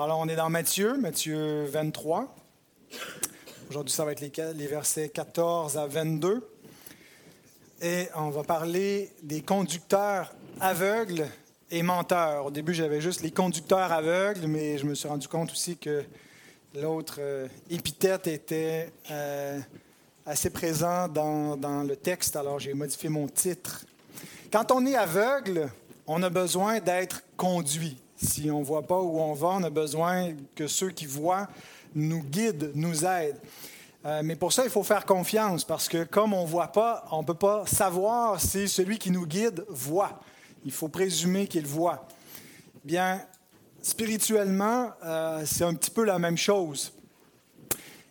Alors, on est dans Matthieu, Matthieu 23. Aujourd'hui, ça va être les, versets 14 à 22. Et on va parler des conducteurs aveugles et menteurs. Au début, j'avais juste les conducteurs aveugles, mais je me suis rendu compte aussi que l'autre euh, épithète était euh, assez présent dans, dans le texte, alors j'ai modifié mon titre. Quand on est aveugle, on a besoin d'être conduit. Si on ne voit pas où on va, on a besoin que ceux qui voient nous guident, nous aident. Euh, mais pour ça, il faut faire confiance parce que comme on ne voit pas, on ne peut pas savoir si celui qui nous guide voit. Il faut présumer qu'il voit. Bien, spirituellement, euh, c'est un petit peu la même chose.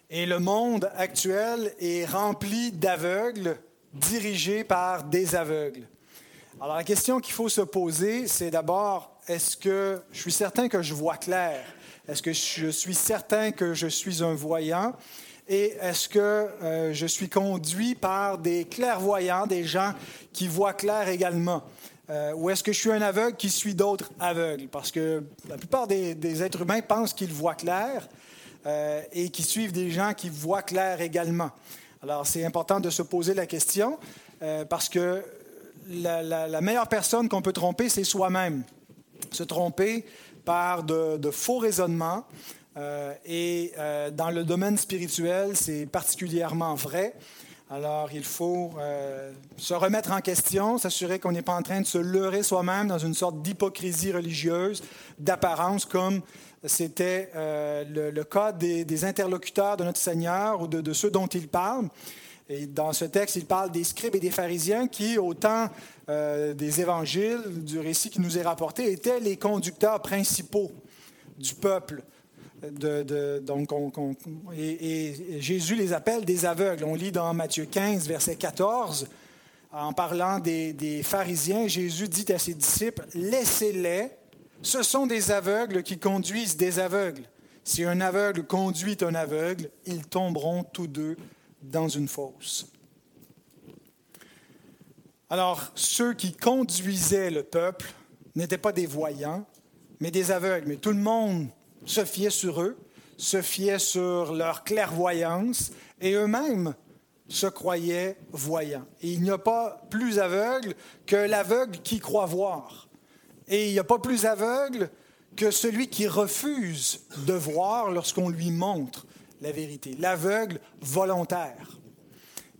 Et le monde actuel est rempli d'aveugles dirigés par des aveugles. Alors la question qu'il faut se poser, c'est d'abord est-ce que je suis certain que je vois clair? Est-ce que je suis certain que je suis un voyant? Et est-ce que euh, je suis conduit par des clairvoyants, des gens qui voient clair également? Euh, ou est-ce que je suis un aveugle qui suit d'autres aveugles? Parce que la plupart des, êtres humains pensent qu'ils voient clair euh, et qui suivent des gens qui voient clair également. Alors, c'est important de se poser la question parce que la, la meilleure personne qu'on peut tromper, c'est soi-même se tromper par de, faux raisonnements. Euh, et euh, dans le domaine spirituel, c'est particulièrement vrai. Alors, il faut euh, se remettre en question, s'assurer qu'on n'est pas en train de se leurrer soi-même dans une sorte d'hypocrisie religieuse, d'apparence, comme c'était le, cas des, interlocuteurs de notre Seigneur ou de, de ceux dont il parle. Dans ce texte, il parle des scribes et des pharisiens qui, au temps euh, des évangiles, du récit qui nous est rapporté, étaient les conducteurs principaux du peuple. et, Jésus les appelle des aveugles. On lit dans Matthieu 15, verset 14, en parlant des pharisiens, Jésus dit à ses disciples, Laissez-les, ce sont des aveugles qui conduisent des aveugles. Si un aveugle conduit un aveugle, ils tomberont tous deux dans une fosse. Alors, ceux qui conduisaient le peuple n'étaient pas des voyants, mais des aveugles. Mais tout le monde se fiait sur eux, se fiait sur leur clairvoyance, et eux-mêmes se croyaient voyants. Et il n'y a pas plus aveugle que l'aveugle qui croit voir. Et il n'y a pas plus aveugle que celui qui refuse de voir lorsqu'on lui montre la vérité, l'aveugle volontaire.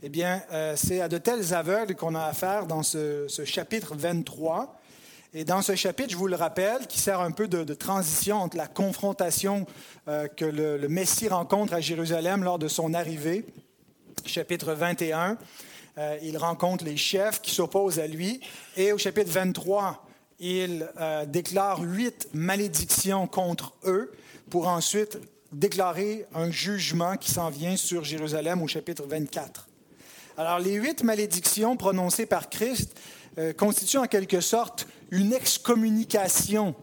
Eh bien, euh, c'est à de tels aveugles qu'on a affaire dans ce, chapitre 23. Et dans ce chapitre, je vous le rappelle, qui sert un peu de, transition entre la confrontation euh, que le, Messie rencontre à Jérusalem lors de son arrivée, chapitre 21, euh, il rencontre les chefs qui s'opposent à lui. Et au chapitre 23, il déclare huit malédictions contre eux pour ensuite déclarer un jugement qui s'en vient sur Jérusalem au chapitre 24. Alors, les huit malédictions prononcées par Christ euh, constituent en quelque sorte une excommunication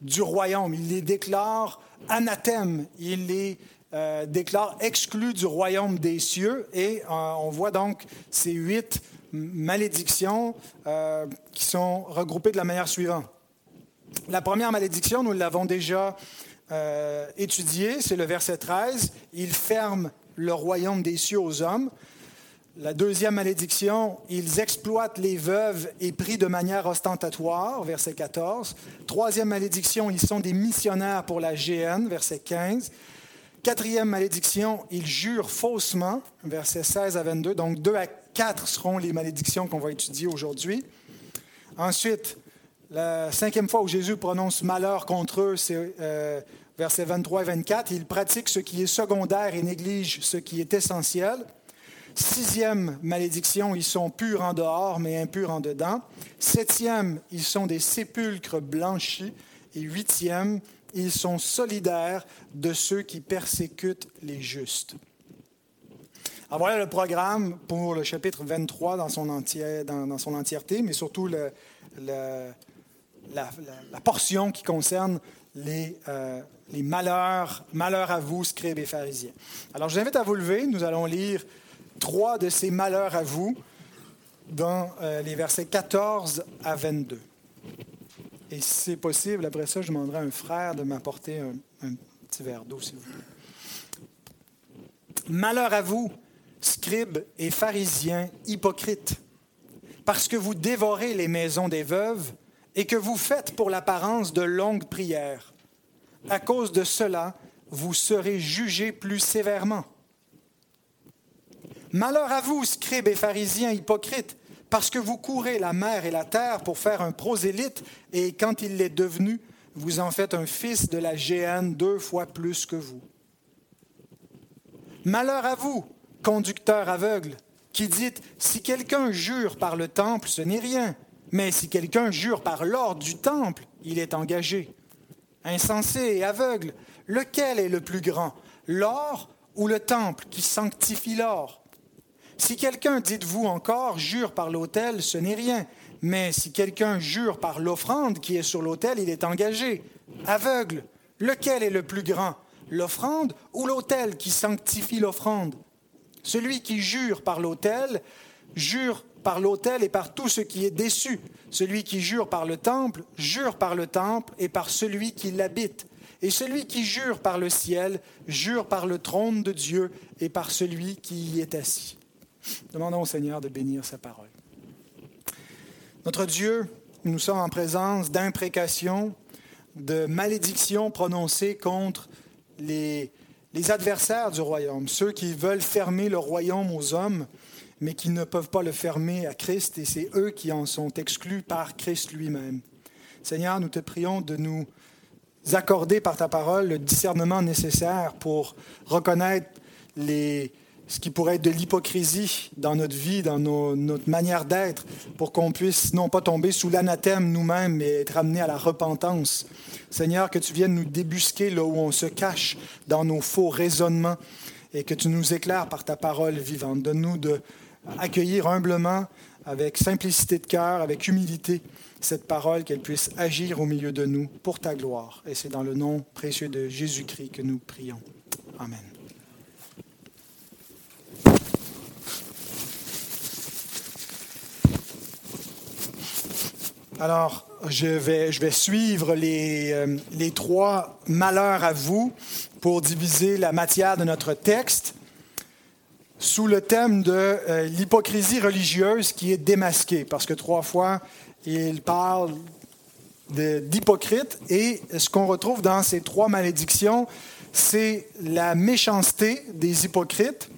du royaume. Il les déclare anathèmes, il les euh, déclare exclus du royaume des cieux, et euh, on voit donc ces huit malédictions qui sont regroupées de la manière suivante. La première malédiction, nous l'avons déjà euh, c'est le verset 13. Il ferme le royaume des cieux aux hommes. La deuxième malédiction, ils exploitent les veuves et prient de manière ostentatoire, verset 14. Troisième malédiction, ils sont des missionnaires pour la GN, verset 15. Quatrième malédiction, ils jurent faussement, verset 16 à 22. Donc deux à quatre seront les malédictions qu'on va étudier aujourd'hui. Ensuite, la cinquième fois où Jésus prononce malheur contre eux, c'est euh, versets 23 et 24, ils pratiquent ce qui est secondaire et négligent ce qui est essentiel. Sixième malédiction, ils sont purs en dehors, mais impurs en dedans. Septième, ils sont des sépulcres blanchis. Et huitième, ils sont solidaires de ceux qui persécutent les justes. Alors voilà le programme pour le chapitre 23 dans son, dans, son entièreté, mais surtout le, la, portion qui concerne les, euh, les malheurs, malheurs à vous, scribes et pharisiens. Alors, je vous invite à vous lever. Nous allons lire trois de ces malheurs à vous dans euh, les versets 14 à 22. Et si c'est possible, après ça, je demanderai à un frère de m'apporter un, un petit verre d'eau, s'il vous plaît. Malheur à vous, scribes et pharisiens hypocrites, parce que vous dévorez les maisons des veuves et que vous faites pour l'apparence de longues prières. À cause de cela, vous serez jugés plus sévèrement. Malheur à vous, scribes et pharisiens hypocrites, parce que vous courez la mer et la terre pour faire un prosélyte, et quand il l'est devenu, vous en faites un fils de la géhenne deux fois plus que vous. Malheur à vous, conducteur aveugle, qui dites, si quelqu'un jure par le temple, ce n'est rien, mais si quelqu'un jure par l'ordre du temple, il est engagé. Insensé et aveugle, lequel est le plus grand, l'or ou le temple qui sanctifie l'or? Si quelqu'un, dites-vous encore, jure par l'autel, ce n'est rien, mais si quelqu'un jure par l'offrande qui est sur l'autel, il est engagé. Aveugle, lequel est le plus grand, l'offrande ou l'autel qui sanctifie l'offrande? Celui qui jure par l'autel, jure par l'autel et par tout ce qui est déçu. Celui qui jure par le temple, jure par le temple et par celui qui l'habite. Et celui qui jure par le ciel, jure par le trône de Dieu et par celui qui y est assis. Demandons au Seigneur de bénir sa parole. Notre Dieu, nous sommes en présence d'imprécations, de malédictions prononcées contre les, les adversaires du royaume, ceux qui veulent fermer le royaume aux hommes, mais qui ne peuvent pas le fermer à Christ, et c'est eux qui en sont exclus par Christ lui-même. Seigneur, nous te prions de nous accorder par ta parole le discernement nécessaire pour reconnaître les, ce qui pourrait être de l'hypocrisie dans notre vie, dans notre manière d'être, pour qu'on puisse non pas tomber sous l'anathème nous-mêmes, mais être amené à la repentance. Seigneur, que tu viennes nous débusquer là où on se cache dans nos faux raisonnements et que tu nous éclaires par ta parole vivante. Donne-nous de accueillir humblement, avec simplicité de cœur, avec humilité, cette parole, qu'elle puisse agir au milieu de nous pour ta gloire. Et c'est dans le nom précieux de Jésus-Christ que nous prions. Amen. Alors, je vais, suivre euh, les trois malheurs à vous pour diviser la matière de notre texte sous le thème de euh, l'hypocrisie religieuse qui est démasquée, parce que trois fois, il parle d'hypocrite, et ce qu'on retrouve dans ces trois malédictions, c'est la méchanceté des hypocrites,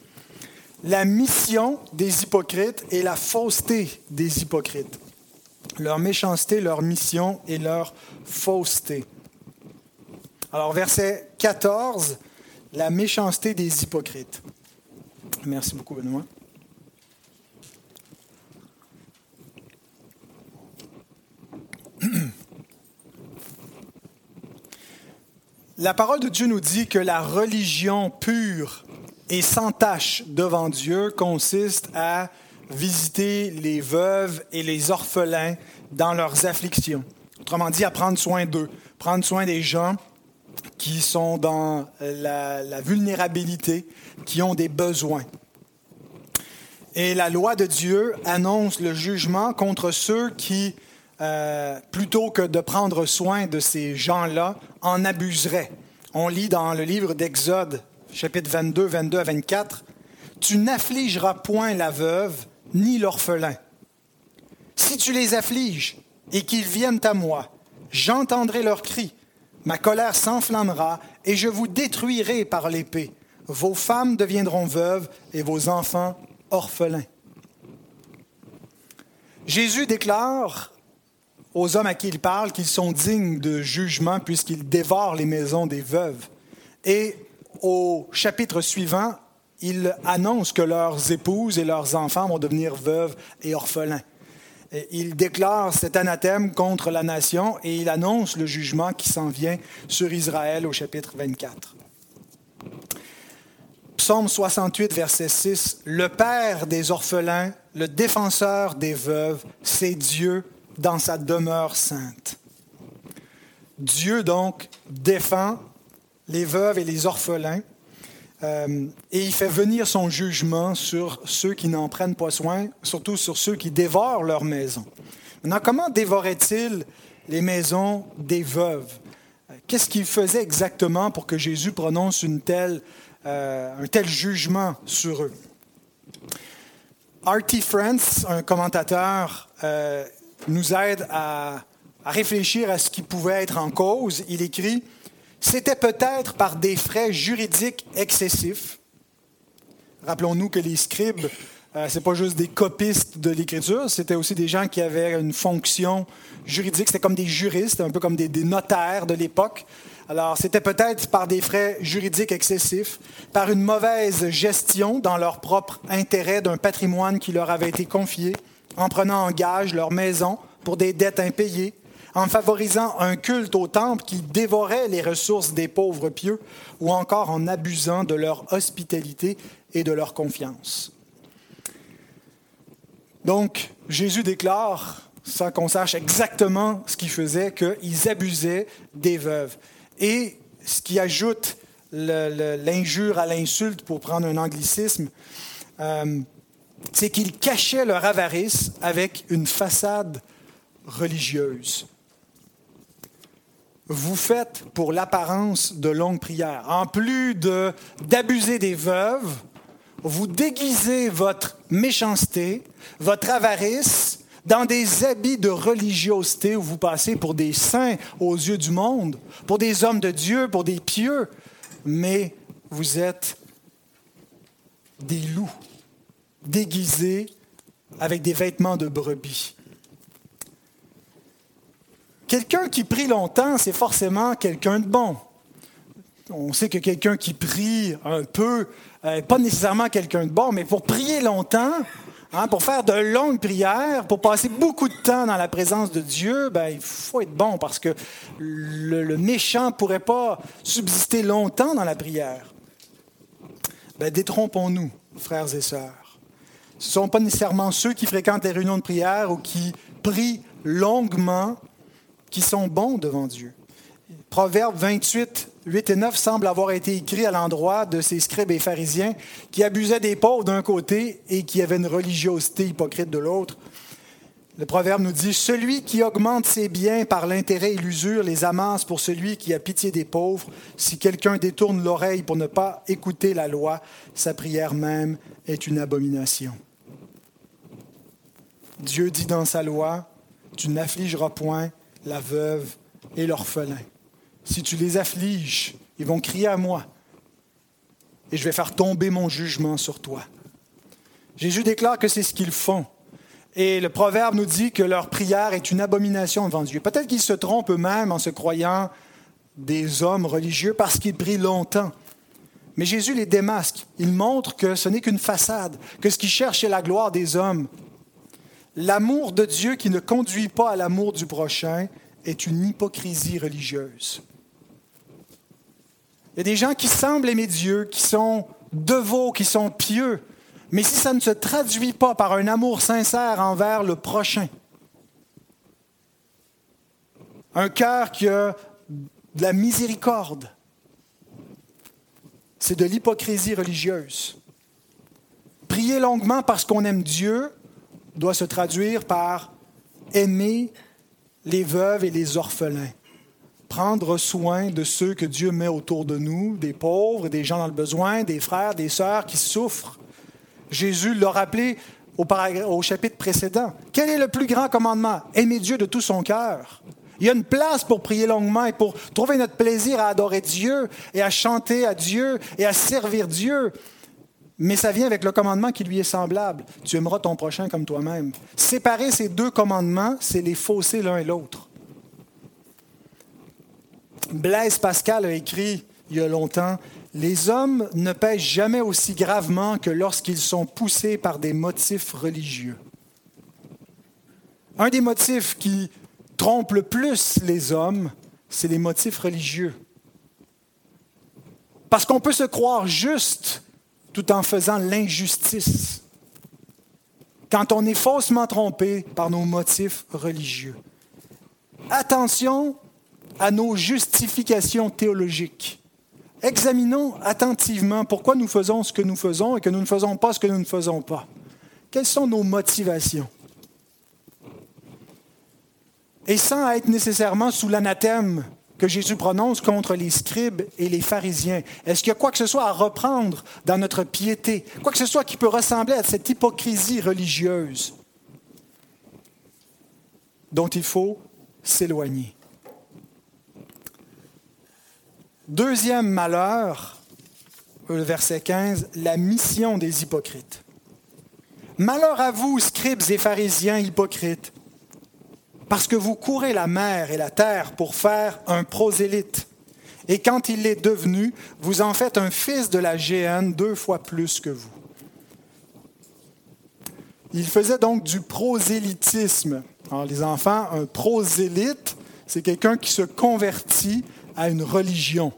la mission des hypocrites et la fausseté des hypocrites. Leur méchanceté, leur mission et leur fausseté. Alors, verset 14, la méchanceté des hypocrites. Merci beaucoup, Benoît. La parole de Dieu nous dit que la religion pure et sans tache devant Dieu consiste à visiter les veuves et les orphelins dans leurs afflictions. Autrement dit, à prendre soin d'eux, prendre soin des gens qui sont dans la, la vulnérabilité, qui ont des besoins. Et la loi de Dieu annonce le jugement contre ceux qui, euh, plutôt que de prendre soin de ces gens-là, en abuseraient. On lit dans le livre d'Exode, chapitre 22, 22 à 24, Tu n'affligeras point la veuve ni l'orphelin. Si tu les affliges et qu'ils viennent à moi, j'entendrai leurs cris, ma colère s'enflammera et je vous détruirai par l'épée vos femmes deviendront veuves et vos enfants orphelins. Jésus déclare aux hommes à qui il parle qu'ils sont dignes de jugement puisqu'ils dévorent les maisons des veuves. Et au chapitre suivant, il annonce que leurs épouses et leurs enfants vont devenir veuves et orphelins. Il déclare cet anathème contre la nation et il annonce le jugement qui s'en vient sur Israël au chapitre 24. Psaume 68, verset 6, Le Père des orphelins, le défenseur des veuves, c'est Dieu dans sa demeure sainte. Dieu donc défend les veuves et les orphelins euh, et il fait venir son jugement sur ceux qui n'en prennent pas soin, surtout sur ceux qui dévorent leur maison. Maintenant, comment dévorait-il les maisons des veuves? Qu'est-ce qu'il faisait exactement pour que Jésus prononce euh, un tel jugement sur eux? R.T. France, un commentateur, euh, nous aide à réfléchir à ce qui pouvait être en cause. Il écrit C'était peut-être par des frais juridiques excessifs. Rappelons-nous que les scribes euh, c'est pas juste des copistes de l'écriture, c'était aussi des gens qui avaient une fonction juridique. C'était comme des juristes, un peu comme des, notaires de l'époque. Alors, c'était peut-être par des frais juridiques excessifs, par une mauvaise gestion dans leur propre intérêt d'un patrimoine qui leur avait été confié, en prenant en gage leur maison pour des dettes impayées, en favorisant un culte au temple qui dévorait les ressources des pauvres pieux, ou encore en abusant de leur hospitalité et de leur confiance. Donc, Jésus déclare, sans qu'on sache exactement ce qu'il faisait, qu'ils abusaient des veuves. Et ce qui ajoute l'injure à l'insulte, pour prendre un anglicisme, euh, c'est qu'ils cachaient leur avarice avec une façade religieuse. Vous faites pour l'apparence de longues prières. En plus d'abuser des veuves, vous déguisez votre méchanceté, votre avarice, dans des habits de religiosité où vous passez pour des saints aux yeux du monde, pour des hommes de Dieu, pour des pieux, mais vous êtes des loups déguisés avec des vêtements de brebis. Quelqu'un qui prie longtemps, c'est forcément quelqu'un de bon. On sait que quelqu'un qui prie un peu euh, pas nécessairement quelqu'un de bon, mais pour prier longtemps, hein, pour faire de longues prières, pour passer beaucoup de temps dans la présence de Dieu, ben, il faut être bon parce que le, méchant ne pourrait pas subsister longtemps dans la prière. Ben, détrompons-nous, frères et sœurs. Ce ne sont pas nécessairement ceux qui fréquentent les réunions de prière ou qui prient longuement qui sont bons devant Dieu. Proverbe 28, 8 et 9 semblent avoir été écrits à l'endroit de ces scribes et pharisiens qui abusaient des pauvres d'un côté et qui avaient une religiosité hypocrite de l'autre. Le proverbe nous dit, Celui qui augmente ses biens par l'intérêt et l'usure les amasse pour celui qui a pitié des pauvres. Si quelqu'un détourne l'oreille pour ne pas écouter la loi, sa prière même est une abomination. Dieu dit dans sa loi, Tu n'affligeras point la veuve et l'orphelin. Si tu les affliges, ils vont crier à moi et je vais faire tomber mon jugement sur toi. Jésus déclare que c'est ce qu'ils font. Et le proverbe nous dit que leur prière est une abomination devant Dieu. Peut-être qu'ils se trompent eux-mêmes en se croyant des hommes religieux parce qu'ils prient longtemps. Mais Jésus les démasque. Il montre que ce n'est qu'une façade, que ce qu'ils cherchent est la gloire des hommes. L'amour de Dieu qui ne conduit pas à l'amour du prochain est une hypocrisie religieuse. Il y a des gens qui semblent aimer Dieu, qui sont devots, qui sont pieux, mais si ça ne se traduit pas par un amour sincère envers le prochain, un cœur qui a de la miséricorde, c'est de l'hypocrisie religieuse. Prier longuement parce qu'on aime Dieu doit se traduire par aimer les veuves et les orphelins prendre soin de ceux que Dieu met autour de nous, des pauvres, des gens dans le besoin, des frères, des sœurs qui souffrent. Jésus l'a rappelé au, au chapitre précédent. Quel est le plus grand commandement? Aimer Dieu de tout son cœur. Il y a une place pour prier longuement et pour trouver notre plaisir à adorer Dieu et à chanter à Dieu et à servir Dieu. Mais ça vient avec le commandement qui lui est semblable. Tu aimeras ton prochain comme toi-même. Séparer ces deux commandements, c'est les fausser l'un et l'autre. Blaise Pascal a écrit il y a longtemps, Les hommes ne pêchent jamais aussi gravement que lorsqu'ils sont poussés par des motifs religieux. Un des motifs qui trompe le plus les hommes, c'est les motifs religieux. Parce qu'on peut se croire juste tout en faisant l'injustice quand on est faussement trompé par nos motifs religieux. Attention à nos justifications théologiques. Examinons attentivement pourquoi nous faisons ce que nous faisons et que nous ne faisons pas ce que nous ne faisons pas. Quelles sont nos motivations? et sans être nécessairement sous l'anathème que Jésus prononce contre les scribes et les pharisiens. Est-ce qu'il y a quoi que ce soit à reprendre dans notre piété, quoi que ce soit qui peut ressembler à cette hypocrisie religieuse dont il faut s'éloigner? Deuxième malheur, le verset 15, la mission des hypocrites. Malheur à vous, scribes et pharisiens hypocrites, parce que vous courez la mer et la terre pour faire un prosélyte. Et quand il est devenu, vous en faites un fils de la géhenne deux fois plus que vous. Il faisait donc du prosélytisme. Alors les enfants, un prosélyte, c'est quelqu'un qui se convertit à une religion.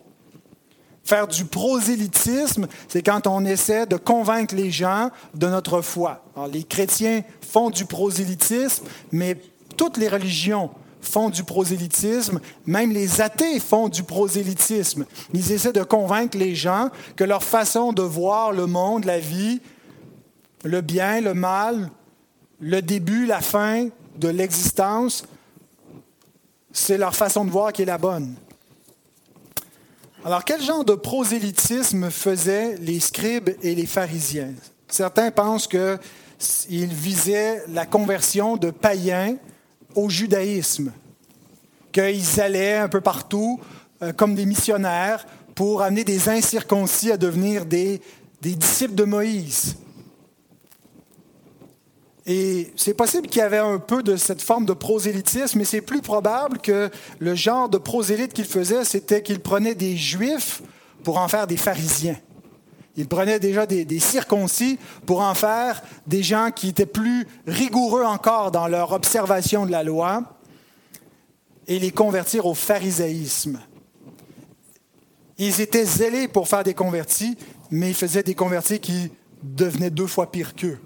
Faire du prosélytisme, c'est quand on essaie de convaincre les gens de notre foi. Les chrétiens font du prosélytisme, mais toutes les religions font du prosélytisme, même les athées font du prosélytisme. Ils essaient de convaincre les gens que leur façon de voir le monde, la vie, le bien, le mal, le début, la fin de l'existence, c'est leur façon de voir qui est la bonne. Alors, quel genre de prosélytisme faisaient les scribes et les pharisiens? Certains pensent qu'ils visaient la conversion de païens au judaïsme, qu'ils allaient un peu partout euh, comme des missionnaires pour amener des incirconcis à devenir des, disciples de Moïse. Et c'est possible qu'il y avait un peu de cette forme de prosélytisme, mais c'est plus probable que le genre de prosélyte qu'il faisait, c'était qu'il prenait des juifs pour en faire des pharisiens. Il prenait déjà des, des, circoncis pour en faire des gens qui étaient plus rigoureux encore dans leur observation de la loi et les convertir au pharisaïsme. Ils étaient zélés pour faire des convertis, mais ils faisaient des convertis qui devenaient deux fois pires qu'eux.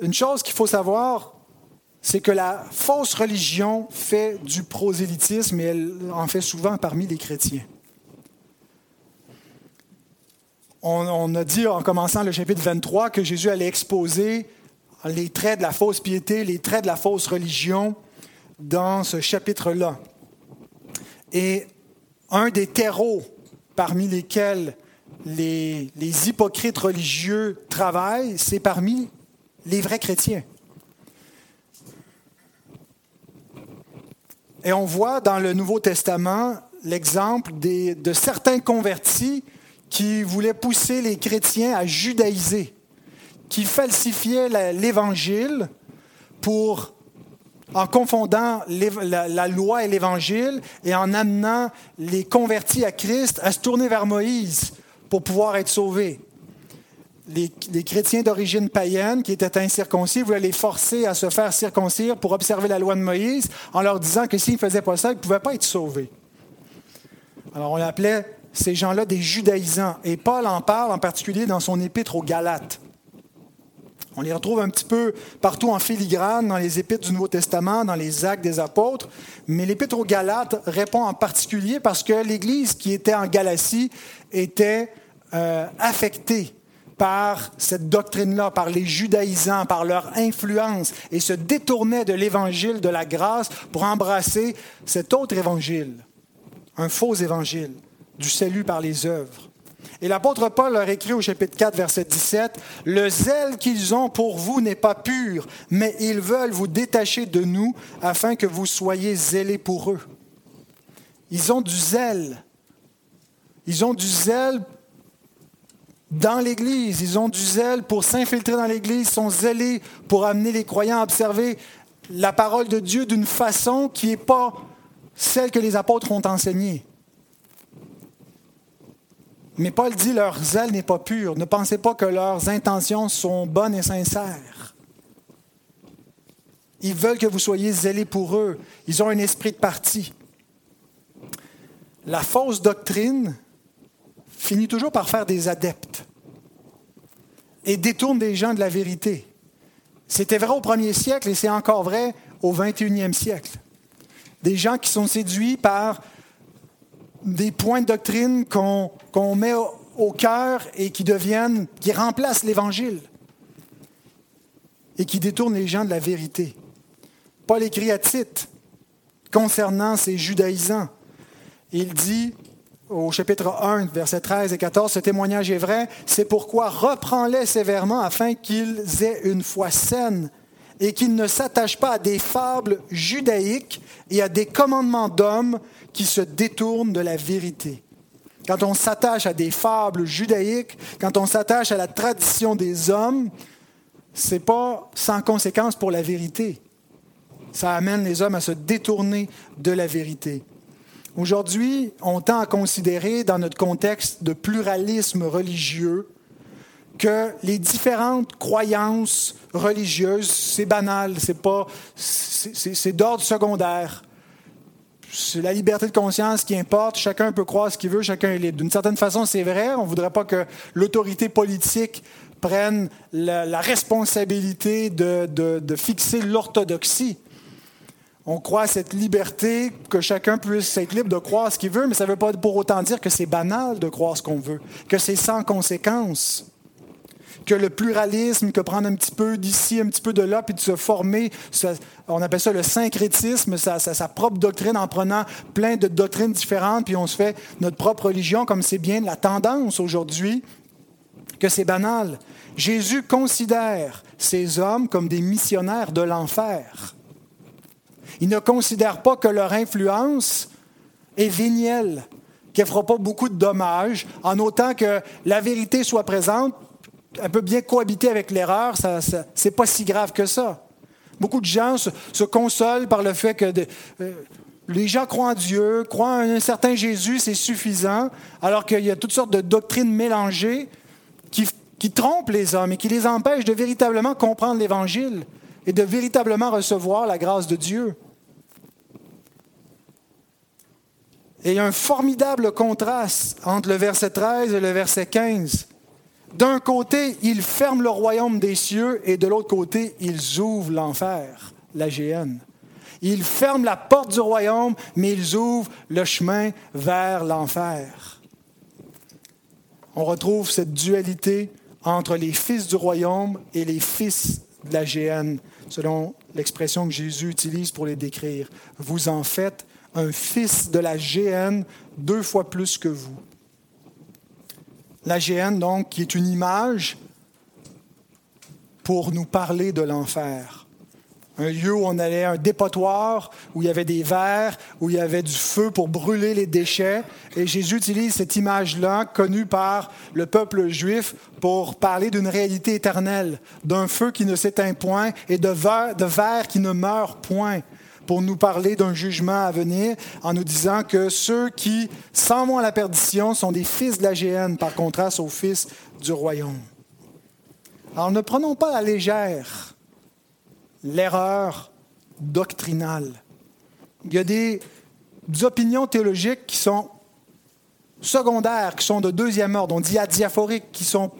une chose qu'il faut savoir, c'est que la fausse religion fait du prosélytisme et elle en fait souvent parmi les chrétiens. On, a dit en commençant le chapitre 23 que Jésus allait exposer les traits de la fausse piété, les traits de la fausse religion dans ce chapitre-là. Et un des terreaux parmi lesquels les, les hypocrites religieux travaillent, c'est parmi les vrais chrétiens. Et on voit dans le Nouveau Testament l'exemple de certains convertis qui voulaient pousser les chrétiens à judaïser, qui falsifiaient l'Évangile pour, en confondant la, loi et l'Évangile et en amenant les convertis à Christ à se tourner vers Moïse pour pouvoir être sauvés les, chrétiens d'origine païenne qui étaient incirconcis voulaient les forcer à se faire circoncire pour observer la loi de Moïse en leur disant que s'ils ne faisaient pas ça, ils ne pouvaient pas être sauvés. Alors on appelait ces gens-là des judaïsants. Et Paul en parle en particulier dans son épître aux Galates. On les retrouve un petit peu partout en filigrane dans les épîtres du Nouveau Testament, dans les actes des apôtres. Mais l'épître aux Galates répond en particulier parce que l'Église qui était en Galatie était euh, affectée par cette doctrine-là, par les judaïsants, par leur influence, et se détournaient de l'évangile de la grâce pour embrasser cet autre évangile, un faux évangile du salut par les œuvres. Et l'apôtre Paul leur écrit au chapitre 4, verset 17, Le zèle qu'ils ont pour vous n'est pas pur, mais ils veulent vous détacher de nous afin que vous soyez zélés pour eux. Ils ont du zèle. Ils ont du zèle dans l'Église. Ils ont du zèle pour s'infiltrer dans l'Église, sont zélés pour amener les croyants à observer la parole de Dieu d'une façon qui n'est pas celle que les apôtres ont enseignée. Mais Paul dit leur zèle n'est pas pur. Ne pensez pas que leurs intentions sont bonnes et sincères. Ils veulent que vous soyez zélés pour eux. Ils ont un esprit de parti. La fausse doctrine, finit toujours par faire des adeptes et détourne des gens de la vérité. C'était vrai au premier siècle et c'est encore vrai au 21e siècle. Des gens qui sont séduits par des points de doctrine qu'on met au, cœur et qui deviennent, qui remplacent l'Évangile. et qui détournent les gens de la vérité. Paul écrit à Tite concernant ces judaïsants. Il dit au chapitre 1, versets 13 et 14, ce témoignage est vrai, c'est pourquoi reprends-les sévèrement afin qu'ils aient une foi saine et qu'ils ne s'attachent pas à des fables judaïques et à des commandements d'hommes qui se détournent de la vérité. Quand on s'attache à des fables judaïques, quand on s'attache à la tradition des hommes, c'est pas sans conséquence pour la vérité. Ça amène les hommes à se détourner de la vérité. Aujourd'hui, on tend à considérer, dans notre contexte de pluralisme religieux, que les différentes croyances religieuses, c'est banal, c'est d'ordre secondaire. C'est la liberté de conscience qui importe. Chacun peut croire ce qu'il veut, chacun est libre. D'une certaine façon, c'est vrai. On ne voudrait pas que l'autorité politique prenne la, responsabilité de, de fixer l'orthodoxie. On croit à cette liberté, que chacun puisse être libre de croire ce qu'il veut, mais ça ne veut pas pour autant dire que c'est banal de croire ce qu'on veut, que c'est sans conséquence que le pluralisme, que prendre un petit peu d'ici, un petit peu de là, puis de se former, on appelle ça le syncrétisme, sa, propre doctrine en prenant plein de doctrines différentes, puis on se fait notre propre religion, comme c'est bien la tendance aujourd'hui, que c'est banal. Jésus considère ces hommes comme des missionnaires de l'enfer. Il ne considère pas que leur influence est vénielle, qu'elle ne fera pas beaucoup de dommages, en autant que la vérité soit présente, elle peut bien cohabiter avec l'erreur, ça, ça c'est pas si grave que ça. Beaucoup de gens se, consolent par le fait que euh, les gens croient en Dieu, croient en un certain Jésus, c'est suffisant, alors qu'il y a toutes sortes de doctrines mélangées qui, qui trompent les hommes et qui les empêchent de véritablement comprendre l'Évangile et de véritablement recevoir la grâce de Dieu. Et il y a un formidable contraste entre le verset 13 et le verset 15. D'un côté, ils ferment le royaume des cieux et de l'autre côté, ils ouvrent l'enfer, la géhenne. Ils ferment la porte du royaume, mais ils ouvrent le chemin vers l'enfer. On retrouve cette dualité entre les fils du royaume et les fils de la géhenne, selon l'expression que Jésus utilise pour les décrire. Vous en faites un fils de la géhenne deux fois plus que vous. La géhenne, donc, qui est une image pour nous parler de l'enfer. Un lieu où on allait, un dépotoir, où il y avait des verres, où il y avait du feu pour brûler les déchets. Et Jésus utilise cette image-là, connue par le peuple juif, pour parler d'une réalité éternelle, d'un feu qui ne s'éteint point et de verre, de verre qui ne meurt point pour nous parler d'un jugement à venir en nous disant que ceux qui s'en vont à la perdition sont des fils de la géhenne par contraste aux fils du royaume. Alors ne prenons pas à la légère l'erreur doctrinale. Il y a des, opinions théologiques qui sont secondaires, qui sont de deuxième ordre, on dit adiaphoriques, qui ne sont,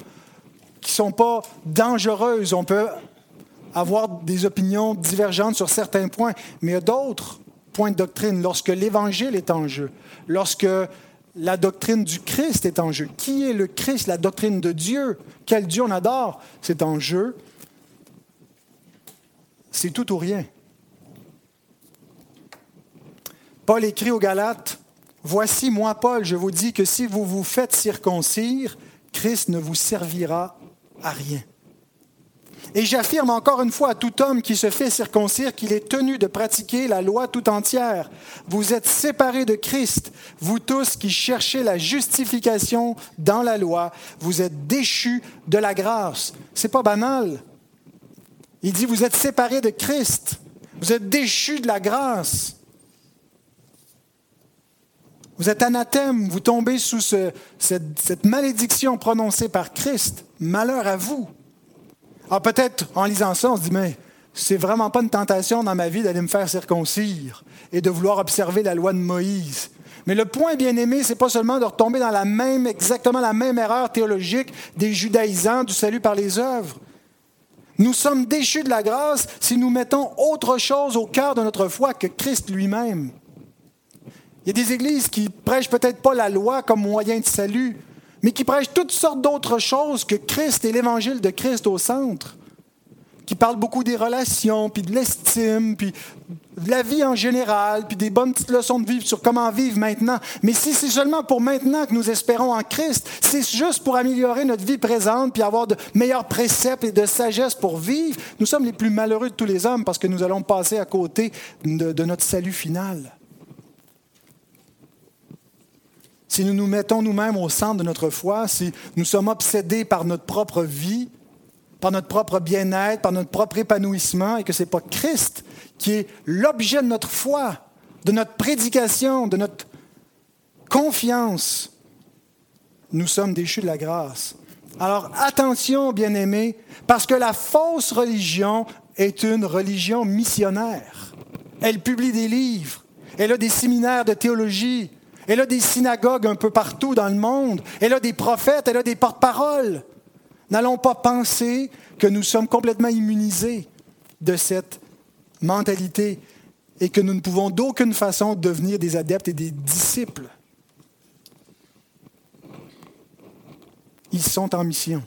qui sont pas dangereuses. On peut avoir des opinions divergentes sur certains points, mais il d'autres points de doctrine lorsque l'Évangile est en jeu, lorsque la doctrine du Christ est en jeu. Qui est le Christ, la doctrine de Dieu? Quel Dieu on adore? C'est en jeu. C'est tout ou rien. Paul écrit aux Galates, Voici, moi, Paul, je vous dis que si vous vous faites circoncire, Christ ne vous servira à rien. Et j'affirme encore une fois à tout homme qui se fait circoncire qu'il est tenu de pratiquer la loi tout entière. Vous êtes séparés de Christ, vous tous qui cherchez la justification dans la loi, vous êtes déchus de la grâce. C'est pas banal. Il dit vous êtes séparés de Christ, vous êtes déchus de la grâce. Vous êtes anathème, vous tombez sous cette, cette malédiction prononcée par Christ. Malheur à vous. Alors ah, peut-être en lisant ça, on se dit, mais c'est vraiment pas une tentation dans ma vie d'aller me faire circoncire et de vouloir observer la loi de Moïse. Mais le point bien aimé, c'est pas seulement de retomber dans la même, exactement la même erreur théologique des judaïsants du salut par les œuvres. Nous sommes déchus de la grâce si nous mettons autre chose au cœur de notre foi que Christ lui-même. Il y a des églises qui prêchent peut-être pas la loi comme moyen de salut, mais qui prêchent toutes sortes d'autres choses que Christ et l'évangile de Christ au centre. qui parle beaucoup des relations, puis de l'estime, puis de la vie en général, puis des bonnes petites leçons de vivre sur comment vivre maintenant. Mais si c'est seulement pour maintenant que nous espérons en Christ, c'est juste pour améliorer notre vie présente, puis avoir de meilleurs préceptes et de sagesse pour vivre, nous sommes les plus malheureux de tous les hommes parce que nous allons passer à côté de notre salut final. Si nous nous mettons nous-mêmes au centre de notre foi, si nous sommes obsédés par notre propre vie, par notre propre bien-être, par notre propre épanouissement, et que ce n'est pas Christ qui est l'objet de notre foi, de notre prédication, de notre confiance, nous sommes déchus de la grâce. Alors attention, bien-aimés, parce que la fausse religion est une religion missionnaire. Elle publie des livres, elle a des séminaires de théologie, elle a des synagogues un peu partout dans le monde. Elle a des prophètes, elle a des porte-paroles. N'allons pas penser que nous sommes complètement immunisés de cette mentalité et que nous ne pouvons d'aucune façon devenir des adeptes et des disciples. Ils sont en mission.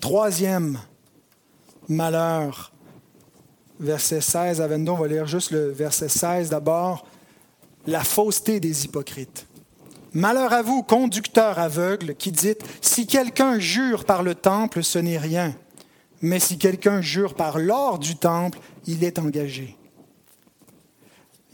Troisième malheur, verset 16 à 22, on va lire juste le verset 16 d'abord la fausseté des hypocrites. Malheur à vous, conducteurs aveugles, qui dites, si quelqu'un jure par le temple, ce n'est rien, mais si quelqu'un jure par l'or du temple, il est engagé.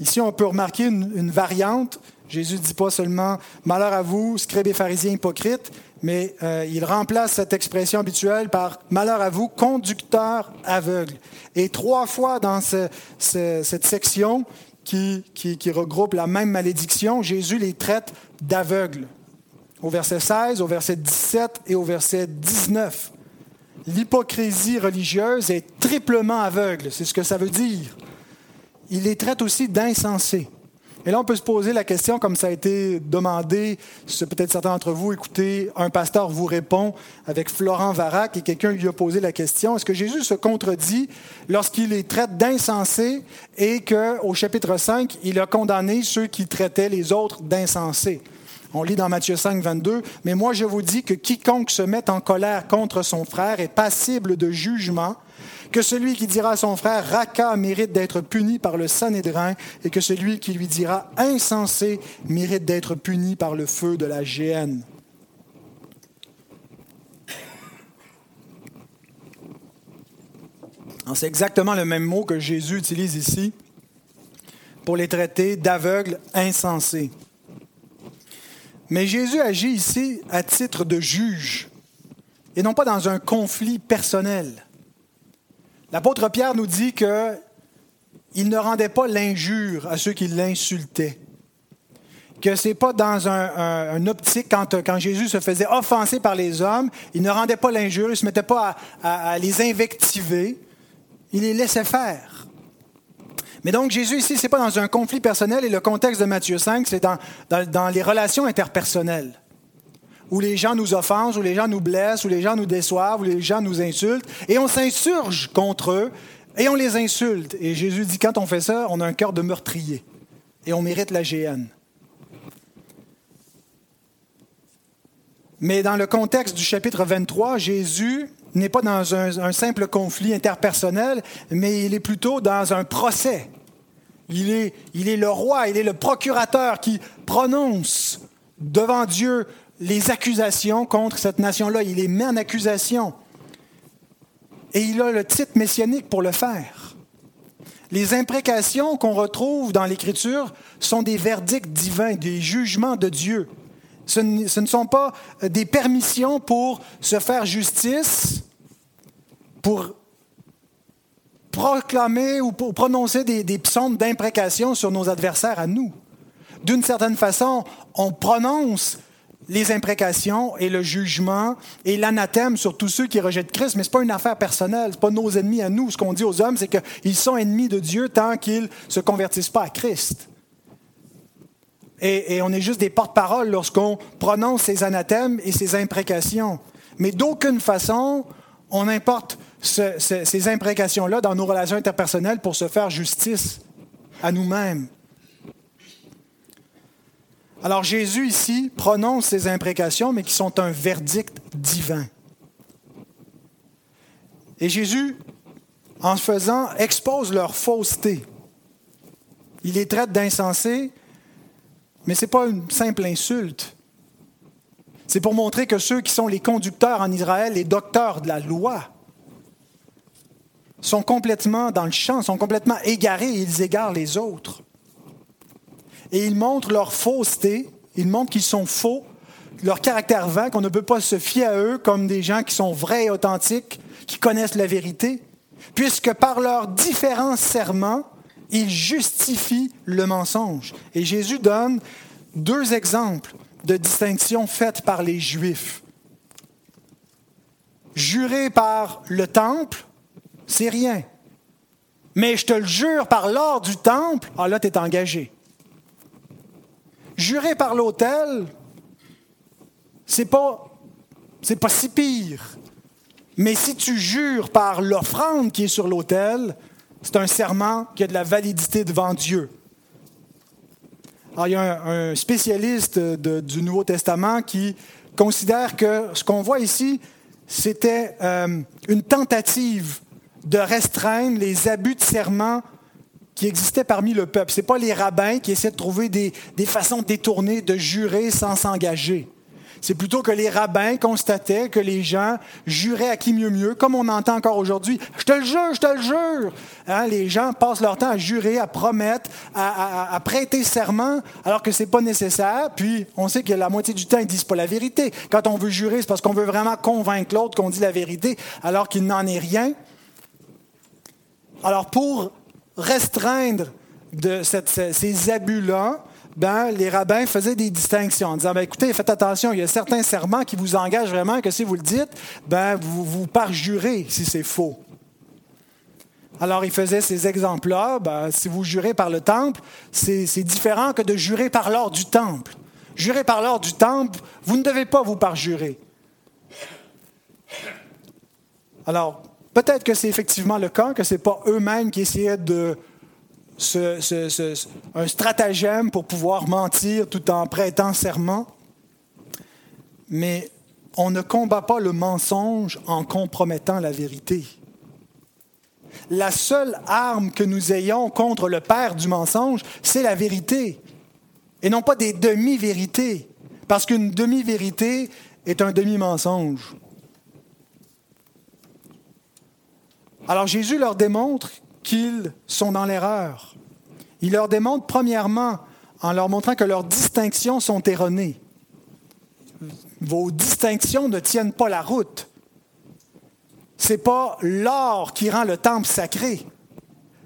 Ici, on peut remarquer une, variante. Jésus ne dit pas seulement Malheur à vous, scribes et pharisiens hypocrites, mais euh, il remplace cette expression habituelle par Malheur à vous, conducteurs aveugles. Et trois fois dans cette section, qui, regroupent la même malédiction, Jésus les traite d'aveugles. Au verset 16, au verset 17 et au verset 19. L'hypocrisie religieuse est triplement aveugle, c'est ce que ça veut dire. Il les traite aussi d'insensés. Et là, on peut se poser la question, comme ça a été demandé, peut-être certains d'entre vous écoutez, un pasteur vous répond avec Florent Varac et quelqu'un lui a posé la question, est-ce que Jésus se contredit lorsqu'il les traite d'insensés et qu'au chapitre 5, il a condamné ceux qui traitaient les autres d'insensés? On lit dans Matthieu 5, 22, Mais moi je vous dis que quiconque se met en colère contre son frère est passible de jugement que celui qui dira à son frère Raka mérite d'être puni par le Sanhédrin et que celui qui lui dira insensé mérite d'être puni par le feu de la géhenne. C'est exactement le même mot que Jésus utilise ici pour les traiter d'aveugles insensés. Mais Jésus agit ici à titre de juge et non pas dans un conflit personnel. L'apôtre Pierre nous dit qu'il ne rendait pas l'injure à ceux qui l'insultaient. Que ce n'est pas dans un, optique, quand, Jésus se faisait offenser par les hommes, il ne rendait pas l'injure, il ne se mettait pas à, les invectiver, il les laissait faire. Mais donc Jésus ici, ce n'est pas dans un conflit personnel et le contexte de Matthieu 5, c'est dans les relations interpersonnelles où les gens nous offensent, où les gens nous blessent, où les gens nous déçoivent, où les gens nous insultent, et on s'insurge contre eux, et on les insulte. Et Jésus dit, quand on fait ça, on a un cœur de meurtrier, et on mérite la géhenne. Mais dans le contexte du chapitre 23, Jésus n'est pas dans un, simple conflit interpersonnel, mais il est plutôt dans un procès. Il est, il est le roi, il est le procurateur qui prononce devant Dieu les accusations contre cette nation-là. Il les met en accusation. Et il a le titre messianique pour le faire. Les imprécations qu'on retrouve dans l'Écriture sont des verdicts divins, des jugements de Dieu. Ce, ne sont pas des permissions pour se faire justice, pour proclamer ou pour prononcer des, des psaumes d'imprécation sur nos adversaires à nous. D'une certaine façon, on prononce les imprécations et le jugement et l'anathème sur tous ceux qui rejettent Christ, mais ce n'est pas une affaire personnelle, ce n'est pas nos ennemis à nous. Ce qu'on dit aux hommes, c'est qu'ils sont ennemis de Dieu tant qu'ils ne se convertissent pas à Christ. Et, on est juste des porte-paroles lorsqu'on prononce ces anathèmes et ces imprécations. Mais d'aucune façon, on importe ces imprécations-là dans nos relations interpersonnelles pour se faire justice à nous-mêmes. Alors Jésus ici prononce ces imprécations, mais qui sont un verdict divin. Et Jésus, en faisant, expose leur fausseté. Il les traite d'insensés, mais ce n'est pas une simple insulte. C'est pour montrer que ceux qui sont les conducteurs en Israël, les docteurs de la loi, sont complètement dans le champ, sont complètement égarés et ils égarent les autres. Et ils montrent leur fausseté, ils montrent qu'ils sont faux, leur caractère vain, qu'on ne peut pas se fier à eux comme des gens qui sont vrais et authentiques, qui connaissent la vérité, puisque par leurs différents serments, ils justifient le mensonge. Et Jésus donne deux exemples de distinction faites par les Juifs. Jurer par le temple, c'est rien. Mais je te le jure par l'or du temple, ah là, tu engagé. Jurer par l'autel, c'est pas, pas si pire. Mais si tu jures par l'offrande qui est sur l'autel, c'est un serment qui a de la validité devant Dieu. Alors, il y a un, spécialiste du Nouveau Testament qui considère que ce qu'on voit ici, c'était euh, une tentative de restreindre les abus de serment qui existaient parmi le peuple. Ce n'est pas les rabbins qui essaient de trouver des, des façons détournées de jurer sans s'engager. C'est plutôt que les rabbins constataient que les gens juraient à qui mieux mieux, comme on entend encore aujourd'hui. Je te le jure, je te le jure. Hein, les gens passent leur temps à jurer, à promettre, à, prêter serment, alors que ce n'est pas nécessaire. Puis on sait que la moitié du temps, ils ne disent pas la vérité. Quand on veut jurer, c'est parce qu'on veut vraiment convaincre l'autre qu'on dit la vérité, alors qu'il n'en est rien. Alors pour restreindre ces abus-là, ben, les rabbins faisaient des distinctions en disant ben, écoutez, faites attention, il y a certains serments qui vous engagent vraiment que si vous le dites, ben, vous vous parjurez si c'est faux. Alors, ils faisaient ces exemples-là. Ben, si vous jurez par le temple, c'est différent que de jurer par l'ordre du temple. Jurer par l'ordre du temple, vous ne devez pas vous parjurer. Alors, peut-être que c'est effectivement le cas, que ce n'est pas eux-mêmes qui essayaient de un stratagème pour pouvoir mentir tout en prêtant serment. Mais on ne combat pas le mensonge en compromettant la vérité. La seule arme que nous ayons contre le père du mensonge, c'est la vérité, et non pas des demi-vérités, parce qu'une demi-vérité est un demi-mensonge. Alors Jésus leur démontre qu'ils sont dans l'erreur. Il leur démontre premièrement en leur montrant que leurs distinctions sont erronées. Vos distinctions ne tiennent pas la route. Ce n'est pas l'or qui rend le temple sacré.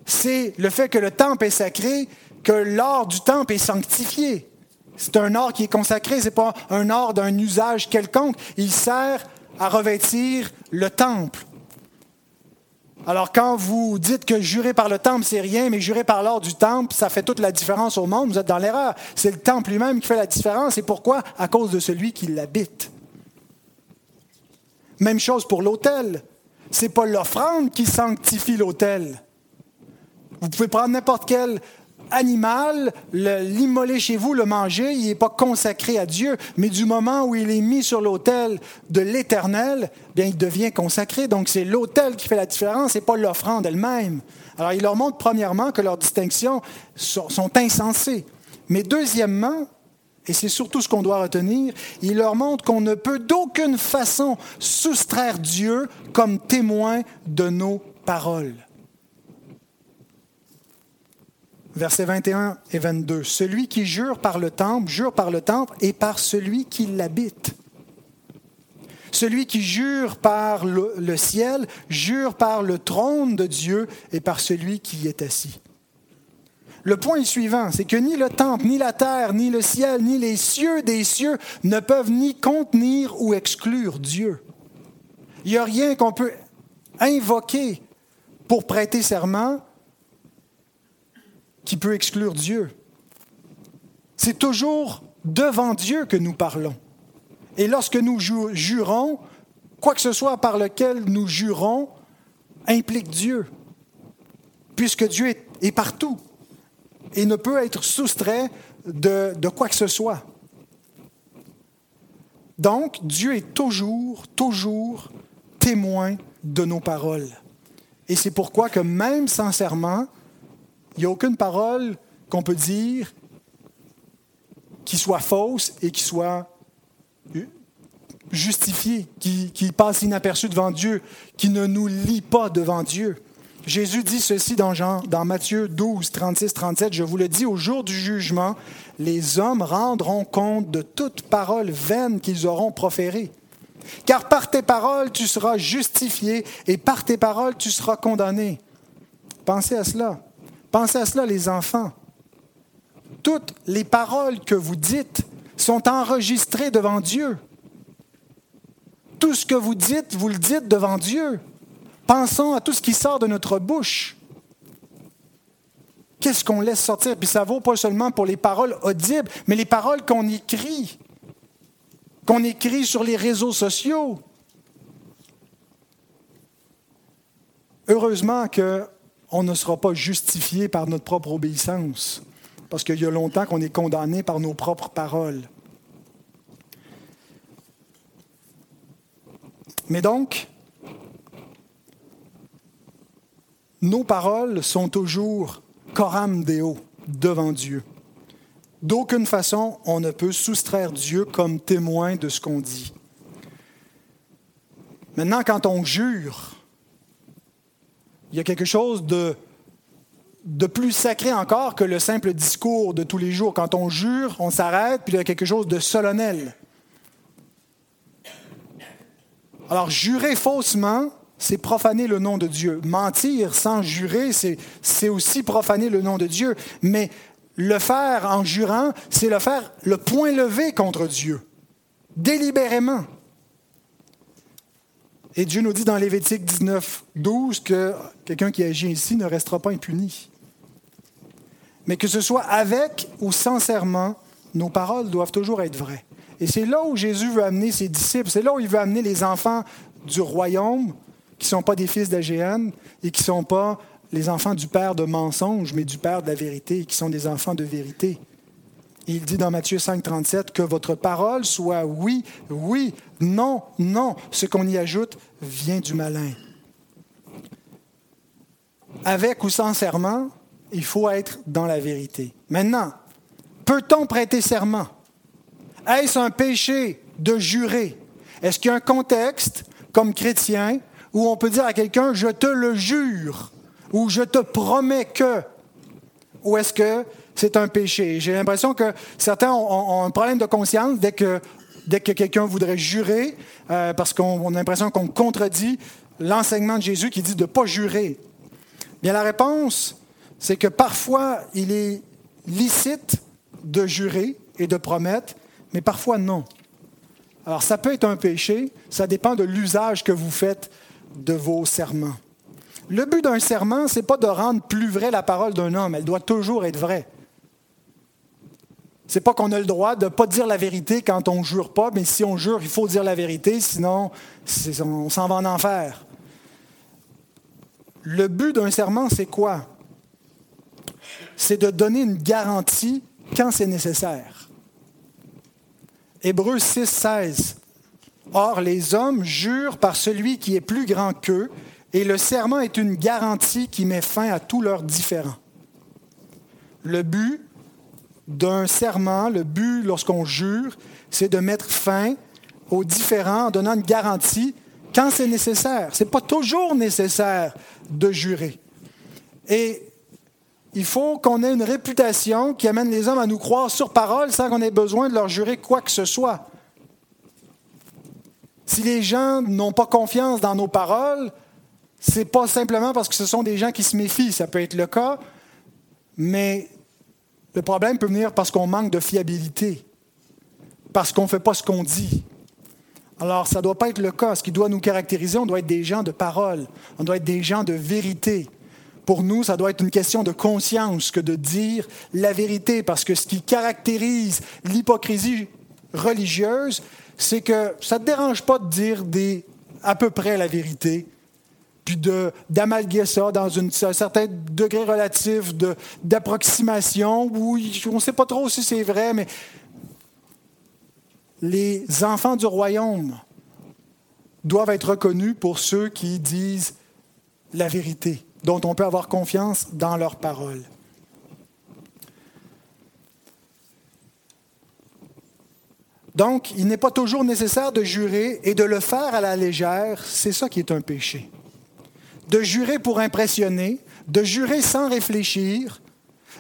C'est le fait que le temple est sacré, que l'or du temple est sanctifié. C'est un or qui est consacré, ce n'est pas un or d'un usage quelconque. Il sert à revêtir le temple. Alors quand vous dites que jurer par le temple, c'est rien, mais jurer par l'ordre du temple, ça fait toute la différence au monde, vous êtes dans l'erreur. C'est le temple lui-même qui fait la différence. Et pourquoi? À cause de celui qui l'habite. Même chose pour l'autel. Ce n'est pas l'offrande qui sanctifie l'autel. Vous pouvez prendre n'importe quel animal, l'immoler chez vous, le manger, il n'est pas consacré à Dieu, mais du moment où il est mis sur l'autel de l'Éternel, bien il devient consacré. Donc c'est l'autel qui fait la différence et pas l'offrande elle-même. Alors il leur montre premièrement que leurs distinctions sont, sont insensées. Mais deuxièmement, et c'est surtout ce qu'on doit retenir, il leur montre qu'on ne peut d'aucune façon soustraire Dieu comme témoin de nos paroles versets 21 et 22. Celui qui jure par le temple, jure par le temple et par celui qui l'habite. Celui qui jure par le, ciel, jure par le trône de Dieu et par celui qui y est assis. Le point suivant, c'est que ni le temple, ni la terre, ni le ciel, ni les cieux des cieux ne peuvent ni contenir ou exclure Dieu. Il n'y a rien qu'on peut invoquer pour prêter serment qui peut exclure Dieu. C'est toujours devant Dieu que nous parlons. Et lorsque nous jurons, quoi que ce soit par lequel nous jurons implique Dieu, puisque Dieu est, partout et ne peut être soustrait de, de quoi que ce soit. Donc, Dieu est toujours, toujours témoin de nos paroles. Et c'est pourquoi que même sincèrement, il n'y a aucune parole qu'on peut dire qui soit fausse et qui soit justifiée, qui, qui passe inaperçue devant Dieu, qui ne nous lie pas devant Dieu. Jésus dit ceci dans, Jean, dans Matthieu 12, 36, 37, Je vous le dis, au jour du jugement, les hommes rendront compte de toute parole vaine qu'ils auront proférée. Car par tes paroles, tu seras justifié et par tes paroles, tu seras condamné. Pensez à cela. Pensez à cela, les enfants. Toutes les paroles que vous dites sont enregistrées devant Dieu. Tout ce que vous dites, vous le dites devant Dieu. Pensons à tout ce qui sort de notre bouche. Qu'est-ce qu'on laisse sortir? Puis ça vaut pas seulement pour les paroles audibles, mais les paroles qu'on écrit, qu'on écrit sur les réseaux sociaux. Heureusement qu'on ne sera pas justifié par notre propre obéissance, parce qu'il y a longtemps qu'on est condamné par nos propres paroles. Mais donc, nos paroles sont toujours coram deo devant Dieu. D'aucune façon, on ne peut soustraire Dieu comme témoin de ce qu'on dit. Maintenant, quand on jure, il y a quelque chose de, plus sacré encore que le simple discours de tous les jours. Quand on jure, on s'arrête, puis il y a quelque chose de solennel. Alors, jurer faussement, c'est profaner le nom de Dieu. Mentir sans jurer, c'est aussi profaner le nom de Dieu. Mais le faire en jurant, c'est le faire le point levé contre Dieu, délibérément. Et Dieu nous dit dans Lévitique 19, 12 que quelqu'un qui agit ici ne restera pas impuni. Mais que ce soit avec ou sincèrement, nos paroles doivent toujours être vraies. Et c'est là où Jésus veut amener ses disciples, c'est là où il veut amener les enfants du royaume qui ne sont pas des fils d'AGN et qui ne sont pas les enfants du père de mensonge, mais du père de la vérité, qui sont des enfants de vérité. Il dit dans Matthieu 5, 37 que votre parole soit oui, oui, non, non. Ce qu'on y ajoute vient du malin. Avec ou sans serment, il faut être dans la vérité. Maintenant, peut-on prêter serment? Est-ce un péché de jurer? Est-ce qu'il y a un contexte, comme chrétien, où on peut dire à quelqu'un, je te le jure, ou je te promets que, ou est-ce que c'est un péché? J'ai l'impression que certains ont, un problème de conscience dès que, dès que quelqu'un voudrait jurer, euh, parce qu'on a l'impression qu'on contredit l'enseignement de Jésus qui dit de ne pas jurer. Bien, la réponse, c'est que parfois, il est licite de jurer et de promettre, mais parfois non. Alors, ça peut être un péché, ça dépend de l'usage que vous faites de vos serments. Le but d'un serment, ce n'est pas de rendre plus vrai la parole d'un homme, elle doit toujours être vraie. Ce n'est pas qu'on a le droit de ne pas dire la vérité quand on ne jure pas, mais si on jure, il faut dire la vérité, sinon on s'en va en enfer. Le but d'un serment, c'est quoi? C'est de donner une garantie quand c'est nécessaire. Hébreux 6, 16. Or, les hommes jurent par celui qui est plus grand qu'eux, et le serment est une garantie qui met fin à tous leurs différends. Le but d'un serment, le but lorsqu'on jure, c'est de mettre fin aux différends en donnant une garantie quand c'est nécessaire. Ce n'est pas toujours nécessaire de jurer. Et il faut qu'on ait une réputation qui amène les hommes à nous croire sur parole sans qu'on ait besoin de leur jurer quoi que ce soit. Si les gens n'ont pas confiance dans nos paroles, ce n'est pas simplement parce que ce sont des gens qui se méfient, ça peut être le cas, mais le problème peut venir parce qu'on manque de fiabilité, parce qu'on ne fait pas ce qu'on dit. Alors, ça ne doit pas être le cas. Ce qui doit nous caractériser, on doit être des gens de parole, on doit être des gens de vérité. Pour nous, ça doit être une question de conscience que de dire la vérité, parce que ce qui caractérise l'hypocrisie religieuse, c'est que ça ne te dérange pas de dire à peu près la vérité, puis d'amalguer ça dans un certain degré relatif d'approximation, où on ne sait pas trop si c'est vrai, mais les enfants du royaume doivent être reconnus pour ceux qui disent la vérité, dont on peut avoir confiance dans leurs paroles. Donc, il n'est pas toujours nécessaire de jurer et de le faire à la légère, c'est ça qui est un péché. De jurer pour impressionner, de jurer sans réfléchir,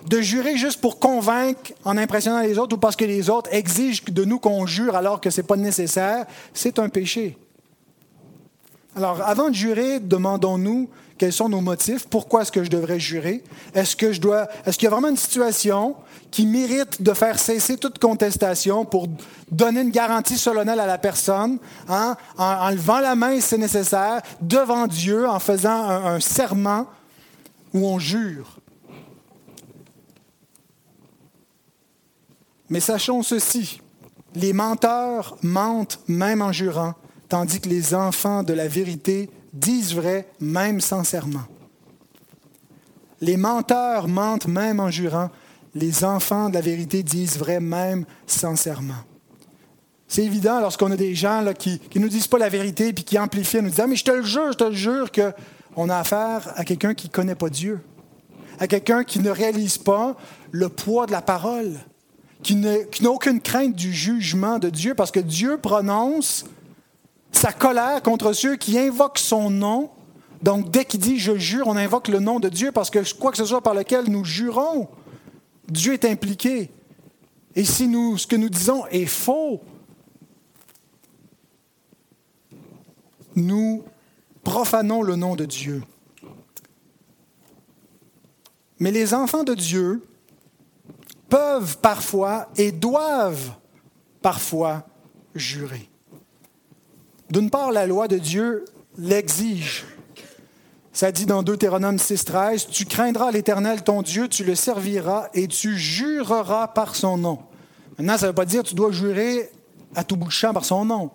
de jurer juste pour convaincre en impressionnant les autres ou parce que les autres exigent de nous qu'on jure alors que ce n'est pas nécessaire, c'est un péché. Alors, avant de jurer, demandons-nous quels sont nos motifs, pourquoi est-ce que je devrais jurer, est-ce que je dois, est-ce qu'il y a vraiment une situation qui mérite de faire cesser toute contestation pour donner une garantie solennelle à la personne, hein, en, levant la main si c'est nécessaire, devant Dieu, en faisant un serment où on jure. Mais sachons ceci, les menteurs mentent même en jurant, tandis que les enfants de la vérité disent vrai même sincèrement. Les menteurs mentent même en jurant, les enfants de la vérité disent vrai même sincèrement. C'est évident lorsqu'on a des gens là, qui ne nous disent pas la vérité et qui amplifient, nous disent ah, mais je te le jure, je te le jure qu'on a affaire à quelqu'un qui ne connaît pas Dieu, à quelqu'un qui ne réalise pas le poids de la parole, qui n'a aucune crainte du jugement de Dieu, parce que Dieu prononce sa colère contre ceux qui invoquent son nom. Donc, dès qu'il dit je jure, on invoque le nom de Dieu parce que quoi que ce soit par lequel nous jurons, Dieu est impliqué. Et si nous, ce que nous disons est faux, nous profanons le nom de Dieu. Mais les enfants de Dieu peuvent parfois et doivent parfois jurer. D'une part, la loi de Dieu l'exige. Ça dit dans Deutéronome 6.13, Tu craindras l'Éternel ton Dieu, tu le serviras et tu jureras par son nom. Maintenant, ça ne veut pas dire que tu dois jurer à tout bout de champ par son nom.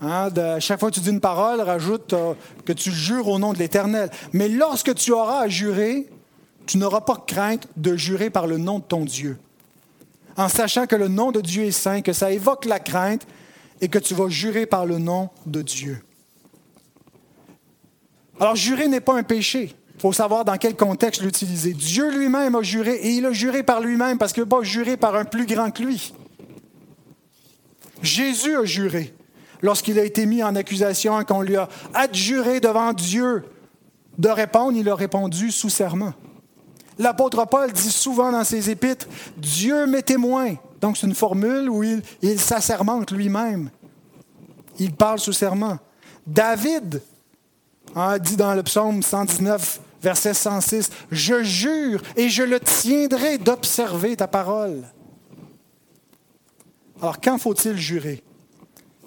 Hein, chaque fois que tu dis une parole, rajoute euh, que tu jures au nom de l'Éternel. Mais lorsque tu auras à jurer, tu n'auras pas crainte de jurer par le nom de ton Dieu. En sachant que le nom de Dieu est saint, que ça évoque la crainte et que tu vas jurer par le nom de Dieu. Alors, jurer n'est pas un péché. Il faut savoir dans quel contexte l'utiliser. Dieu lui-même a juré, et il a juré par lui-même parce qu'il n'a pas juré par un plus grand que lui. Jésus a juré lorsqu'il a été mis en accusation et qu'on lui a adjuré devant Dieu de répondre, il a répondu sous serment. L'apôtre Paul dit souvent dans ses épîtres, Dieu m'est témoin. Donc c'est une formule où il, il s'assermente lui-même. Il parle sous serment. David a dit dans le psaume 119, verset 106, Je jure et je le tiendrai d'observer ta parole. Alors quand faut-il jurer?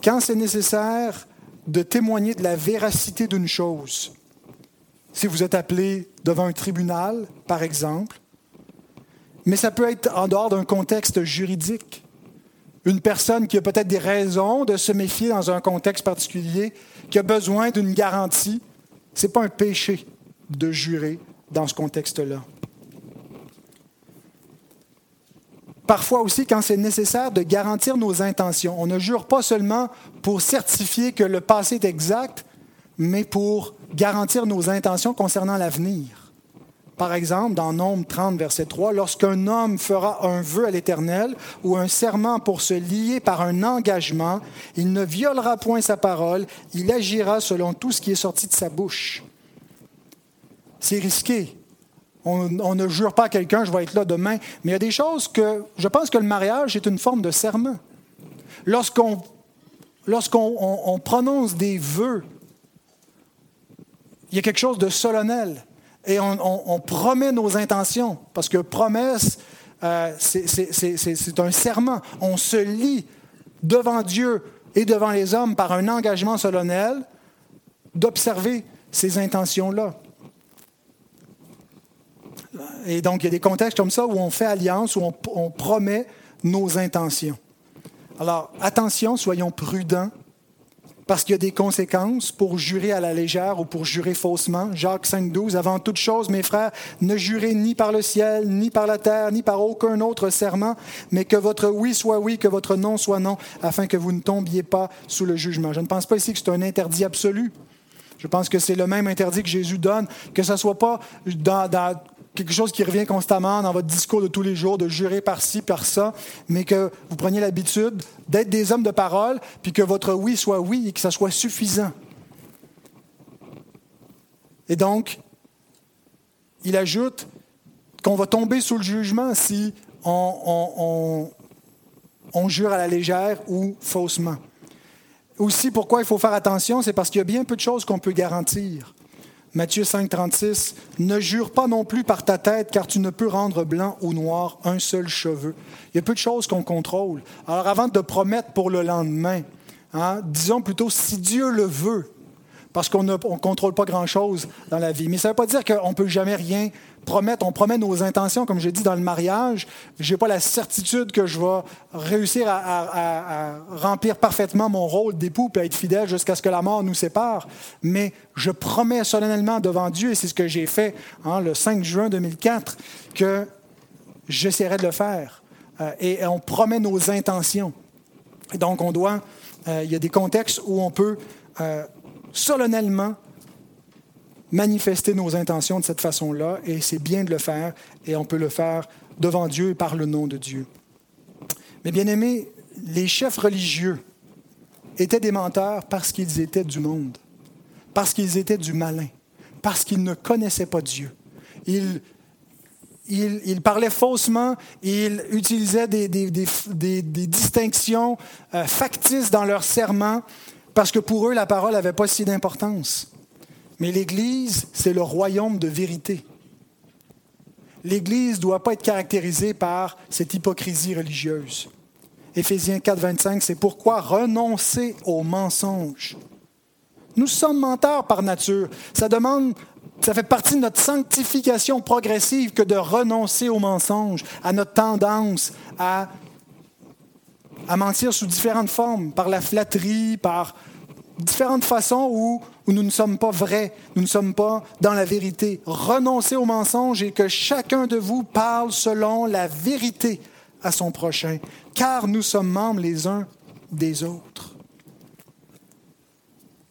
Quand c'est nécessaire de témoigner de la véracité d'une chose? Si vous êtes appelé devant un tribunal, par exemple, mais ça peut être en dehors d'un contexte juridique. Une personne qui a peut-être des raisons de se méfier dans un contexte particulier, qui a besoin d'une garantie, ce n'est pas un péché de jurer dans ce contexte-là. Parfois aussi, quand c'est nécessaire de garantir nos intentions, on ne jure pas seulement pour certifier que le passé est exact, mais pour garantir nos intentions concernant l'avenir. Par exemple, dans Nombre 30, verset 3, lorsqu'un homme fera un vœu à l'Éternel ou un serment pour se lier par un engagement, il ne violera point sa parole, il agira selon tout ce qui est sorti de sa bouche. C'est risqué. On, ne jure pas à quelqu'un, je vais être là demain, mais il y a des choses que je pense que le mariage est une forme de serment. Lorsqu'on lorsqu'on prononce des vœux, il y a quelque chose de solennel et on, promet nos intentions, parce que promesse, euh, c'est un serment. On se lie devant Dieu et devant les hommes par un engagement solennel d'observer ces intentions-là. Et donc, il y a des contextes comme ça où on fait alliance, où on, on promet nos intentions. Alors, attention, soyons prudents parce qu'il y a des conséquences pour jurer à la légère ou pour jurer faussement. Jacques 5.12, avant toute chose, mes frères, ne jurez ni par le ciel, ni par la terre, ni par aucun autre serment, mais que votre oui soit oui, que votre non soit non, afin que vous ne tombiez pas sous le jugement. Je ne pense pas ici que c'est un interdit absolu. Je pense que c'est le même interdit que Jésus donne, que ce ne soit pas dans, dans quelque chose qui revient constamment dans votre discours de tous les jours, de jurer par ci, par ça, mais que vous preniez l'habitude d'être des hommes de parole, puis que votre oui soit oui et que ça soit suffisant. Et donc, il ajoute qu'on va tomber sous le jugement si on, on jure à la légère ou faussement. Aussi, pourquoi il faut faire attention, c'est parce qu'il y a bien peu de choses qu'on peut garantir. Matthieu 5, 36, Ne jure pas non plus par ta tête, car tu ne peux rendre blanc ou noir un seul cheveu. Il y a peu de choses qu'on contrôle. Alors avant de promettre pour le lendemain, hein, disons plutôt si Dieu le veut, parce qu'on ne contrôle pas grand-chose dans la vie. Mais ça ne veut pas dire qu'on ne peut jamais rien on promet nos intentions, comme je dis dans le mariage. Je n'ai pas la certitude que je vais réussir à, remplir parfaitement mon rôle d'époux et être fidèle jusqu'à ce que la mort nous sépare. Mais je promets solennellement devant Dieu, et c'est ce que j'ai fait hein, le 5 juin 2004, que j'essaierai de le faire. Euh, et, on promet nos intentions. Et donc, on doit. Euh, il y a des contextes où on peut euh, solennellement manifester nos intentions de cette façon-là, et c'est bien de le faire, et on peut le faire devant Dieu et par le nom de Dieu. Mais bien aimés, les chefs religieux étaient des menteurs parce qu'ils étaient du monde, parce qu'ils étaient du malin, parce qu'ils ne connaissaient pas Dieu. Ils, ils, parlaient faussement, ils utilisaient des, distinctions euh, factices dans leurs serments, parce que pour eux, la parole n'avait pas si d'importance. Mais l'Église, c'est le royaume de vérité. L'Église ne doit pas être caractérisée par cette hypocrisie religieuse. Éphésiens 4, 25, c'est pourquoi renoncer au mensonge. Nous sommes menteurs par nature. Ça demande, ça fait partie de notre sanctification progressive que de renoncer au mensonge, à notre tendance à, à mentir sous différentes formes, par la flatterie, par différentes façons où, où nous ne sommes pas vrais, nous ne sommes pas dans la vérité. Renoncez au mensonge et que chacun de vous parle selon la vérité à son prochain, car nous sommes membres les uns des autres.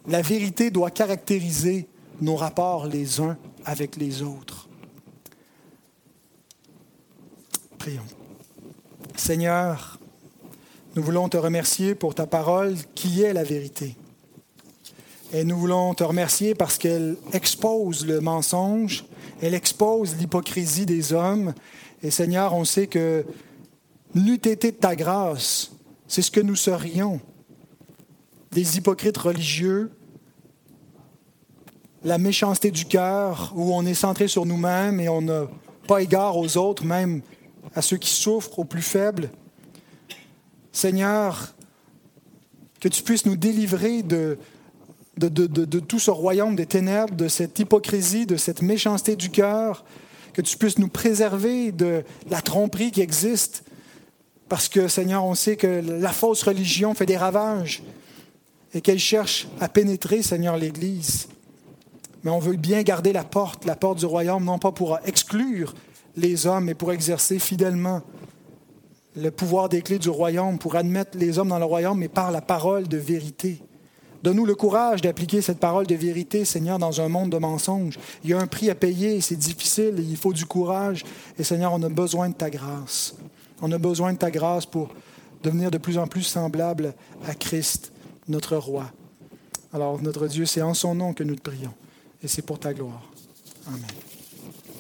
La vérité doit caractériser nos rapports les uns avec les autres. Prions. Seigneur, nous voulons te remercier pour ta parole qui est la vérité. Et nous voulons te remercier parce qu'elle expose le mensonge, elle expose l'hypocrisie des hommes. Et Seigneur, on sait que n'eût été de ta grâce, c'est ce que nous serions, des hypocrites religieux, la méchanceté du cœur, où on est centré sur nous-mêmes et on n'a pas égard aux autres, même à ceux qui souffrent, aux plus faibles. Seigneur, que tu puisses nous délivrer de, tout ce royaume des ténèbres, de cette hypocrisie, de cette méchanceté du cœur, que tu puisses nous préserver de la tromperie qui existe, parce que Seigneur, on sait que la fausse religion fait des ravages et qu'elle cherche à pénétrer, Seigneur, l'Église. Mais on veut bien garder la porte, la porte du royaume, non pas pour exclure les hommes, mais pour exercer fidèlement le pouvoir des clés du royaume, pour admettre les hommes dans le royaume, mais par la parole de vérité. Donne-nous le courage d'appliquer cette parole de vérité, Seigneur, dans un monde de mensonges. Il y a un prix à payer, c'est difficile, il faut du courage. Et Seigneur, on a besoin de ta grâce. On a besoin de ta grâce pour devenir de plus en plus semblable à Christ, notre roi. Alors, notre Dieu, c'est en son nom que nous te prions. Et c'est pour ta gloire. Amen.